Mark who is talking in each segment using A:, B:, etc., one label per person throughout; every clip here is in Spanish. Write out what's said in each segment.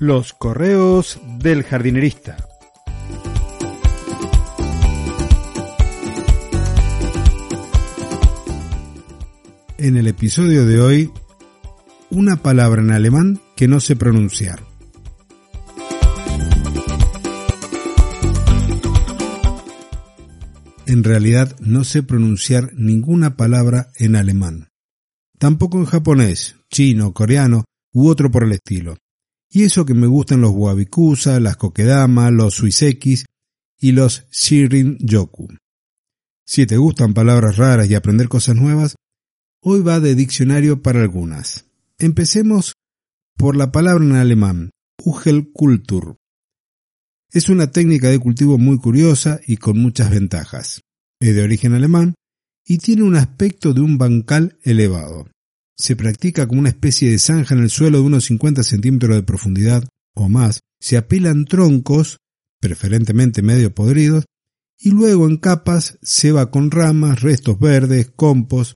A: Los correos del jardinerista. En el episodio de hoy, una palabra en alemán que no sé pronunciar. En realidad no sé pronunciar ninguna palabra en alemán. Tampoco en japonés, chino, coreano u otro por el estilo. Y eso que me gustan los wabikusa, las kokedama, los suisekis y los shirin yoku. Si te gustan palabras raras y aprender cosas nuevas, hoy va de diccionario para algunas. Empecemos por la palabra en alemán, Ugelkultur. Es una técnica de cultivo muy curiosa y con muchas ventajas. Es de origen alemán y tiene un aspecto de un bancal elevado se practica como una especie de zanja en el suelo de unos 50 centímetros de profundidad o más, se apilan troncos, preferentemente medio podridos, y luego en capas se va con ramas, restos verdes, compost,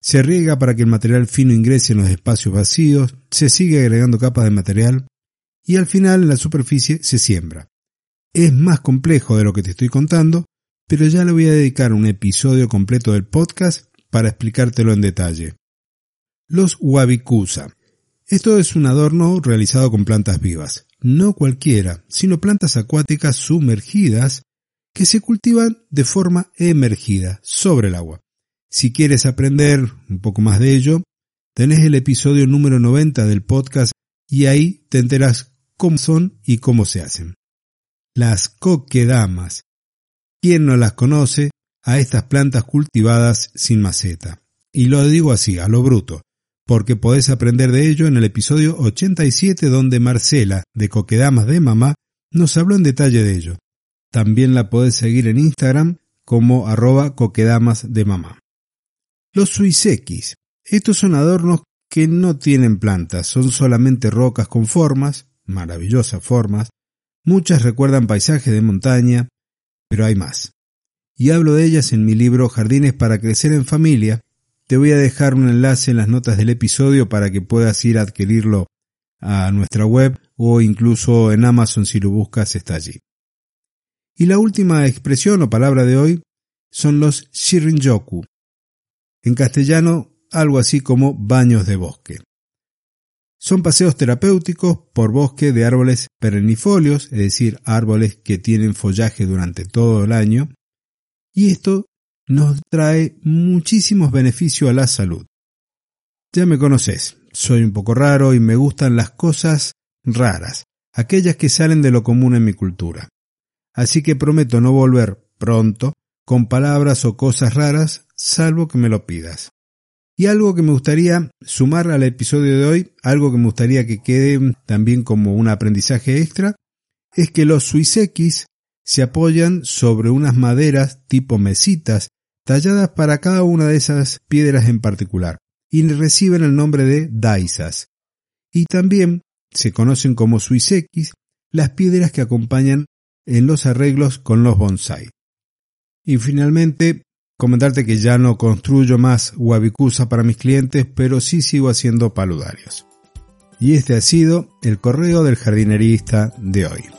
A: se riega para que el material fino ingrese en los espacios vacíos, se sigue agregando capas de material y al final en la superficie se siembra. Es más complejo de lo que te estoy contando, pero ya le voy a dedicar un episodio completo del podcast para explicártelo en detalle. Los wabikusa. Esto es un adorno realizado con plantas vivas, no cualquiera, sino plantas acuáticas sumergidas que se cultivan de forma emergida sobre el agua. Si quieres aprender un poco más de ello, tenés el episodio número 90 del podcast y ahí te enteras cómo son y cómo se hacen. Las coquedamas. ¿Quién no las conoce a estas plantas cultivadas sin maceta? Y lo digo así, a lo bruto porque podés aprender de ello en el episodio 87 donde Marcela, de Coquedamas de Mamá, nos habló en detalle de ello. También la podés seguir en Instagram como arroba coquedamas de mamá. Los suisekis. Estos son adornos que no tienen plantas, son solamente rocas con formas, maravillosas formas. Muchas recuerdan paisajes de montaña, pero hay más. Y hablo de ellas en mi libro Jardines para crecer en familia, te voy a dejar un enlace en las notas del episodio para que puedas ir a adquirirlo a nuestra web o incluso en Amazon si lo buscas está allí. Y la última expresión o palabra de hoy son los shirinjoku. En castellano, algo así como baños de bosque. Son paseos terapéuticos por bosque de árboles perennifolios, es decir, árboles que tienen follaje durante todo el año, y esto nos trae muchísimos beneficios a la salud. Ya me conoces, soy un poco raro y me gustan las cosas raras, aquellas que salen de lo común en mi cultura. Así que prometo no volver pronto con palabras o cosas raras, salvo que me lo pidas. Y algo que me gustaría sumar al episodio de hoy, algo que me gustaría que quede también como un aprendizaje extra, es que los suisekis se apoyan sobre unas maderas tipo mesitas talladas para cada una de esas piedras en particular, y reciben el nombre de daisas. Y también se conocen como suisekis las piedras que acompañan en los arreglos con los bonsai. Y finalmente, comentarte que ya no construyo más wabikusa para mis clientes, pero sí sigo haciendo paludarios. Y este ha sido el correo del jardinerista de hoy.